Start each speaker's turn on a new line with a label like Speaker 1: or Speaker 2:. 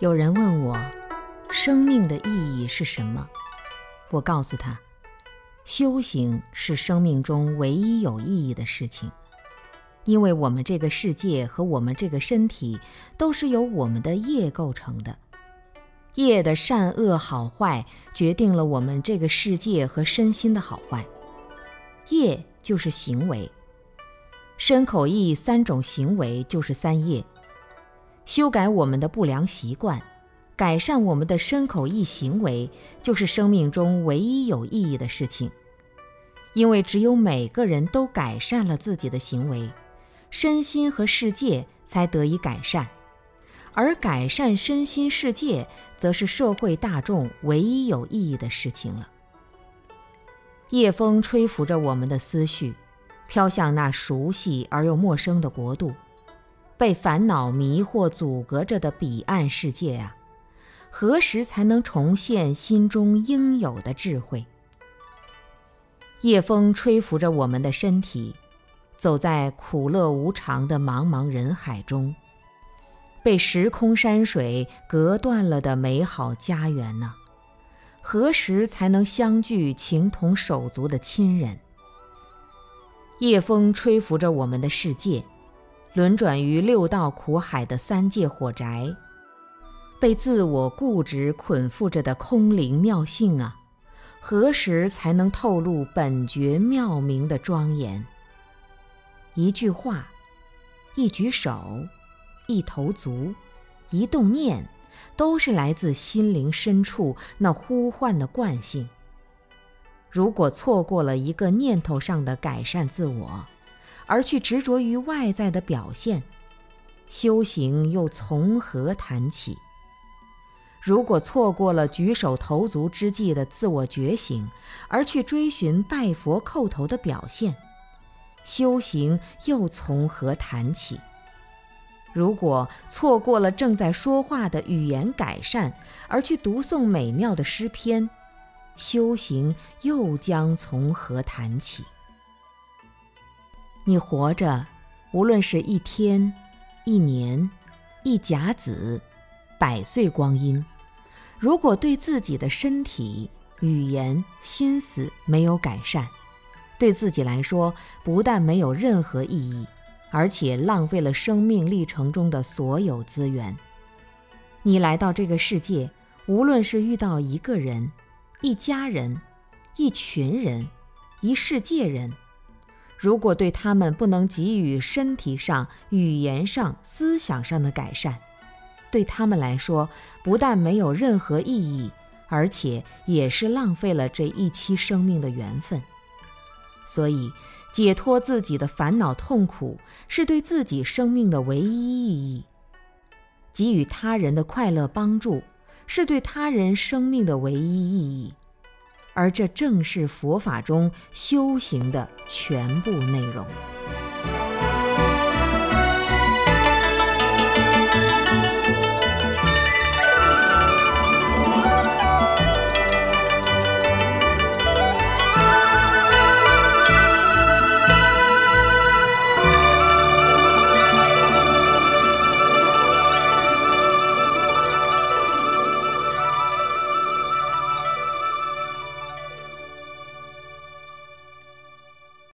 Speaker 1: 有人问我，生命的意义是什么？我告诉他，修行是生命中唯一有意义的事情，因为我们这个世界和我们这个身体都是由我们的业构成的，业的善恶好坏决定了我们这个世界和身心的好坏。业就是行为，身口意三种行为就是三业。修改我们的不良习惯，改善我们的身口意行为，就是生命中唯一有意义的事情。因为只有每个人都改善了自己的行为，身心和世界才得以改善，而改善身心世界，则是社会大众唯一有意义的事情了。夜风吹拂着我们的思绪，飘向那熟悉而又陌生的国度。被烦恼迷惑、阻隔着的彼岸世界啊，何时才能重现心中应有的智慧？夜风吹拂着我们的身体，走在苦乐无常的茫茫人海中，被时空山水隔断了的美好家园呢？何时才能相聚情同手足的亲人？夜风吹拂着我们的世界。轮转于六道苦海的三界火宅，被自我固执捆缚着的空灵妙性啊，何时才能透露本觉妙明的庄严？一句话，一举手，一投足，一动念，都是来自心灵深处那呼唤的惯性。如果错过了一个念头上的改善自我，而去执着于外在的表现，修行又从何谈起？如果错过了举手投足之际的自我觉醒，而去追寻拜佛叩头的表现，修行又从何谈起？如果错过了正在说话的语言改善，而去读诵美妙的诗篇，修行又将从何谈起？你活着，无论是一天、一年、一甲子、百岁光阴，如果对自己的身体、语言、心思没有改善，对自己来说不但没有任何意义，而且浪费了生命历程中的所有资源。你来到这个世界，无论是遇到一个人、一家人、一群人、一世界人。如果对他们不能给予身体上、语言上、思想上的改善，对他们来说不但没有任何意义，而且也是浪费了这一期生命的缘分。所以，解脱自己的烦恼痛苦是对自己生命的唯一意义；给予他人的快乐帮助是对他人生命的唯一意义。而这正是佛法中修行的全部内容。